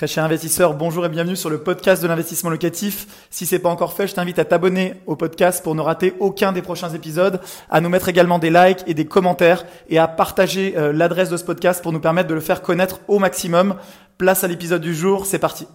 Très cher investisseur, bonjour et bienvenue sur le podcast de l'investissement locatif. Si c'est pas encore fait, je t'invite à t'abonner au podcast pour ne rater aucun des prochains épisodes, à nous mettre également des likes et des commentaires et à partager euh, l'adresse de ce podcast pour nous permettre de le faire connaître au maximum. Place à l'épisode du jour, c'est parti.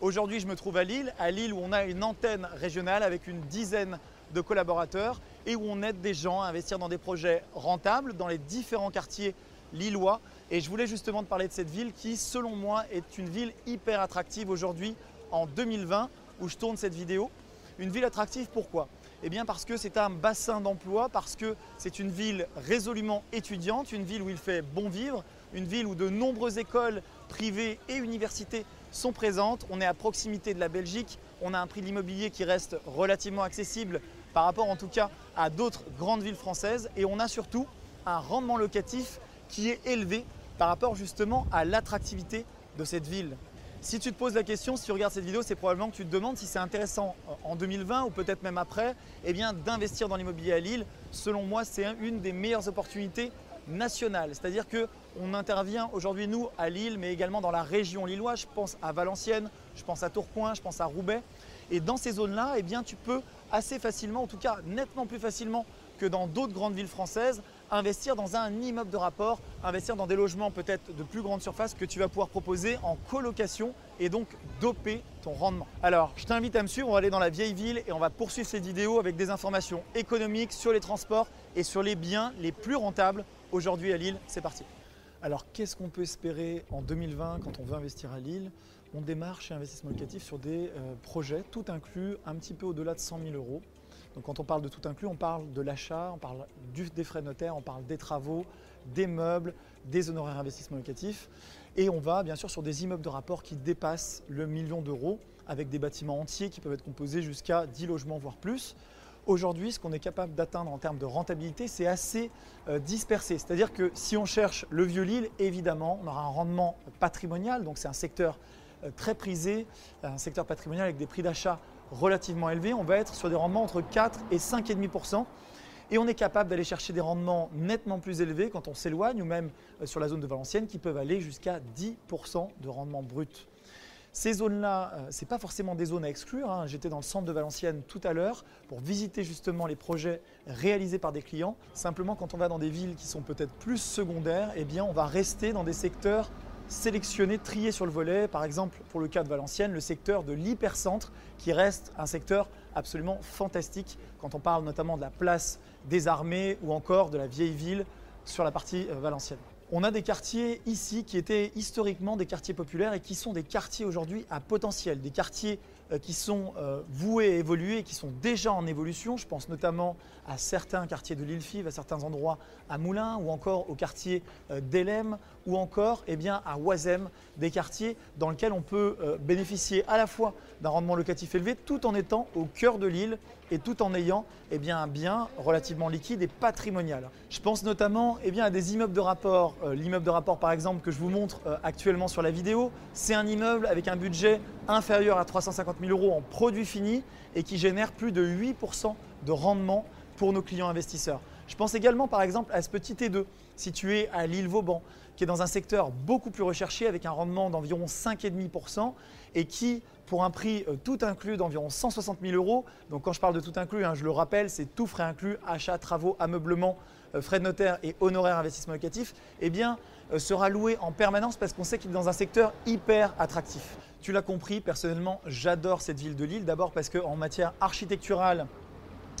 Aujourd'hui, je me trouve à Lille, à Lille où on a une antenne régionale avec une dizaine de collaborateurs et où on aide des gens à investir dans des projets rentables dans les différents quartiers lillois et je voulais justement te parler de cette ville qui, selon moi, est une ville hyper attractive aujourd'hui en 2020 où je tourne cette vidéo. Une ville attractive pourquoi? Eh bien parce que c'est un bassin d'emploi, parce que c'est une ville résolument étudiante, une ville où il fait bon vivre, une ville où de nombreuses écoles privées et universités sont présentes. On est à proximité de la Belgique, on a un prix de l'immobilier qui reste relativement accessible par rapport en tout cas à d'autres grandes villes françaises et on a surtout un rendement locatif qui est élevé par rapport justement à l'attractivité de cette ville. Si tu te poses la question, si tu regardes cette vidéo, c'est probablement que tu te demandes si c'est intéressant en 2020 ou peut-être même après, eh d'investir dans l'immobilier à Lille. Selon moi, c'est une des meilleures opportunités nationales. C'est-à-dire que on intervient aujourd'hui nous à Lille, mais également dans la région lilloise. Je pense à Valenciennes, je pense à Tourcoing, je pense à Roubaix. Et dans ces zones-là, eh tu peux assez facilement, en tout cas nettement plus facilement que dans d'autres grandes villes françaises, investir dans un immeuble de rapport, investir dans des logements peut-être de plus grande surface que tu vas pouvoir proposer en colocation et donc doper ton rendement. Alors, je t'invite à me suivre, on va aller dans la vieille ville et on va poursuivre cette vidéo avec des informations économiques sur les transports et sur les biens les plus rentables aujourd'hui à Lille. C'est parti. Alors, qu'est-ce qu'on peut espérer en 2020 quand on veut investir à Lille? On démarre chez Investissement Locatif sur des euh, projets, tout inclus, un petit peu au-delà de 100 000 euros. Donc quand on parle de tout inclus, on parle de l'achat, on parle des frais notaires, on parle des travaux, des meubles, des honoraires investissements locatifs. Et on va bien sûr sur des immeubles de rapport qui dépassent le million d'euros, avec des bâtiments entiers qui peuvent être composés jusqu'à 10 logements, voire plus. Aujourd'hui, ce qu'on est capable d'atteindre en termes de rentabilité, c'est assez euh, dispersé. C'est-à-dire que si on cherche le vieux Lille, évidemment, on aura un rendement patrimonial, donc c'est un secteur euh, très prisé, un secteur patrimonial avec des prix d'achat relativement élevé, on va être sur des rendements entre 4 et 5,5%. Et on est capable d'aller chercher des rendements nettement plus élevés quand on s'éloigne ou même euh, sur la zone de Valenciennes qui peuvent aller jusqu'à 10% de rendement brut. Ces zones-là, euh, ce n'est pas forcément des zones à exclure. Hein. J'étais dans le centre de Valenciennes tout à l'heure pour visiter justement les projets réalisés par des clients. Simplement, quand on va dans des villes qui sont peut-être plus secondaires, eh bien, on va rester dans des secteurs sélectionner, trier sur le volet, par exemple pour le cas de Valenciennes, le secteur de l'hypercentre qui reste un secteur absolument fantastique quand on parle notamment de la place des armées ou encore de la vieille ville sur la partie euh, valencienne. On a des quartiers ici qui étaient historiquement des quartiers populaires et qui sont des quartiers aujourd'hui à potentiel, des quartiers qui sont euh, voués à évoluer qui sont déjà en évolution. Je pense notamment à certains quartiers de l'île Five, à certains endroits à Moulins ou encore au quartier euh, d'Elem ou encore eh bien, à Oisem, des quartiers dans lesquels on peut bénéficier à la fois d'un rendement locatif élevé tout en étant au cœur de l'île et tout en ayant eh un bien relativement liquide et patrimonial. Je pense notamment eh à des immeubles de rapport. L'immeuble de rapport par exemple que je vous montre actuellement sur la vidéo, c'est un immeuble avec un budget inférieur à 350 000 euros en produits finis et qui génère plus de 8% de rendement pour nos clients investisseurs. Je pense également par exemple à ce petit T2 situé à l'île Vauban qui est dans un secteur beaucoup plus recherché avec un rendement d'environ 5,5% et qui, pour un prix euh, tout inclus d'environ 160 000 euros, donc quand je parle de tout inclus, hein, je le rappelle, c'est tout frais inclus, achat, travaux, ameublement, euh, frais de notaire et honoraires investissement locatif, eh bien, euh, sera loué en permanence parce qu'on sait qu'il est dans un secteur hyper attractif. Tu l'as compris, personnellement, j'adore cette ville de Lille. D'abord parce qu'en matière architecturale,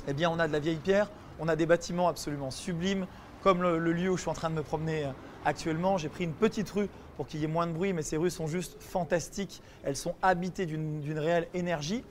eh bien, on a de la vieille pierre, on a des bâtiments absolument sublimes, comme le, lieu où je suis en train de me promener actuellement. J'ai pris une petite rue pour qu'il y ait moins de bruit, mais ces rues sont juste fantastiques. Elles sont habitées d'une réelle énergie.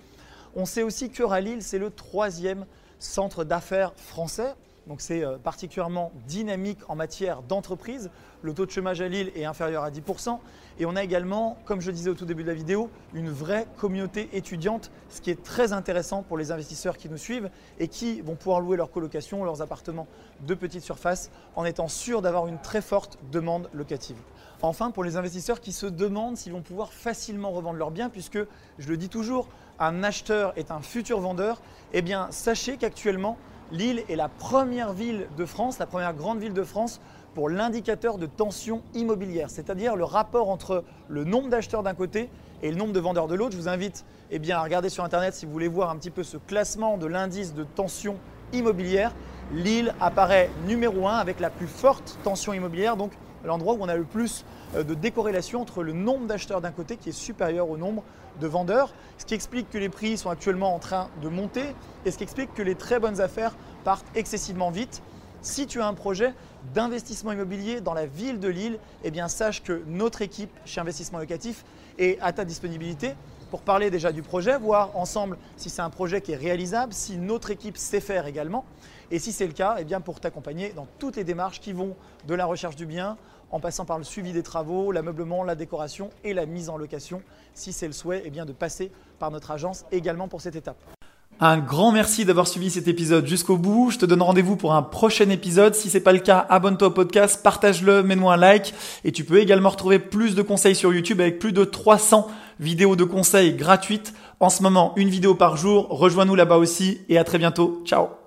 On sait aussi que Lille, c'est le troisième centre d'affaires français. Donc c'est euh, particulièrement dynamique en matière d'entreprise. Le taux de chômage à Lille est inférieur à 10%. Et on a également, comme je disais au tout début de la vidéo, une vraie communauté étudiante, ce qui est très intéressant pour les investisseurs qui nous suivent et qui vont pouvoir louer leurs colocations, leurs appartements de petite surface en étant sûrs d'avoir une très forte demande locative. Enfin, pour les investisseurs qui se demandent s'ils vont pouvoir facilement revendre leurs biens, puisque je le dis toujours, un acheteur est un futur vendeur, eh bien sachez qu'actuellement, Lille est la première ville de France, la première grande ville de France pour l'indicateur de tension immobilière, c'est-à-dire le rapport entre le nombre d'acheteurs d'un côté et le nombre de vendeurs de l'autre. Je vous invite eh à regarder sur Internet si vous voulez voir un petit peu ce classement de l'indice de tension immobilière. Lille apparaît numéro 1 avec la plus forte tension immobilière, donc l'endroit où on a le plus euh, de décorrélation entre le nombre d'acheteurs d'un côté qui est supérieur au nombre de vendeurs, ce qui explique que les prix sont actuellement en train de monter et ce qui explique que les très bonnes affaires partent excessivement vite. Si tu as un projet d'investissement immobilier dans la ville de Lille, eh bien sache que notre équipe chez Investissement Locatif est à ta disponibilité pour parler déjà du projet, voir ensemble si c'est un projet qui est réalisable, si notre équipe sait faire également, et si c'est le cas, eh bien pour t'accompagner dans toutes les démarches qui vont de la recherche du bien en passant par le suivi des travaux, l'ameublement, la décoration et la mise en location, si c'est le souhait, eh bien de passer par notre agence également pour cette étape. Un grand merci d'avoir suivi cet épisode jusqu'au bout. Je te donne rendez-vous pour un prochain épisode. Si c'est pas le cas, abonne-toi au podcast, partage-le, mets-moi un like. Et tu peux également retrouver plus de conseils sur YouTube avec plus de 300 vidéos de conseils gratuites. En ce moment, une vidéo par jour. Rejoins-nous là-bas aussi et à très bientôt. Ciao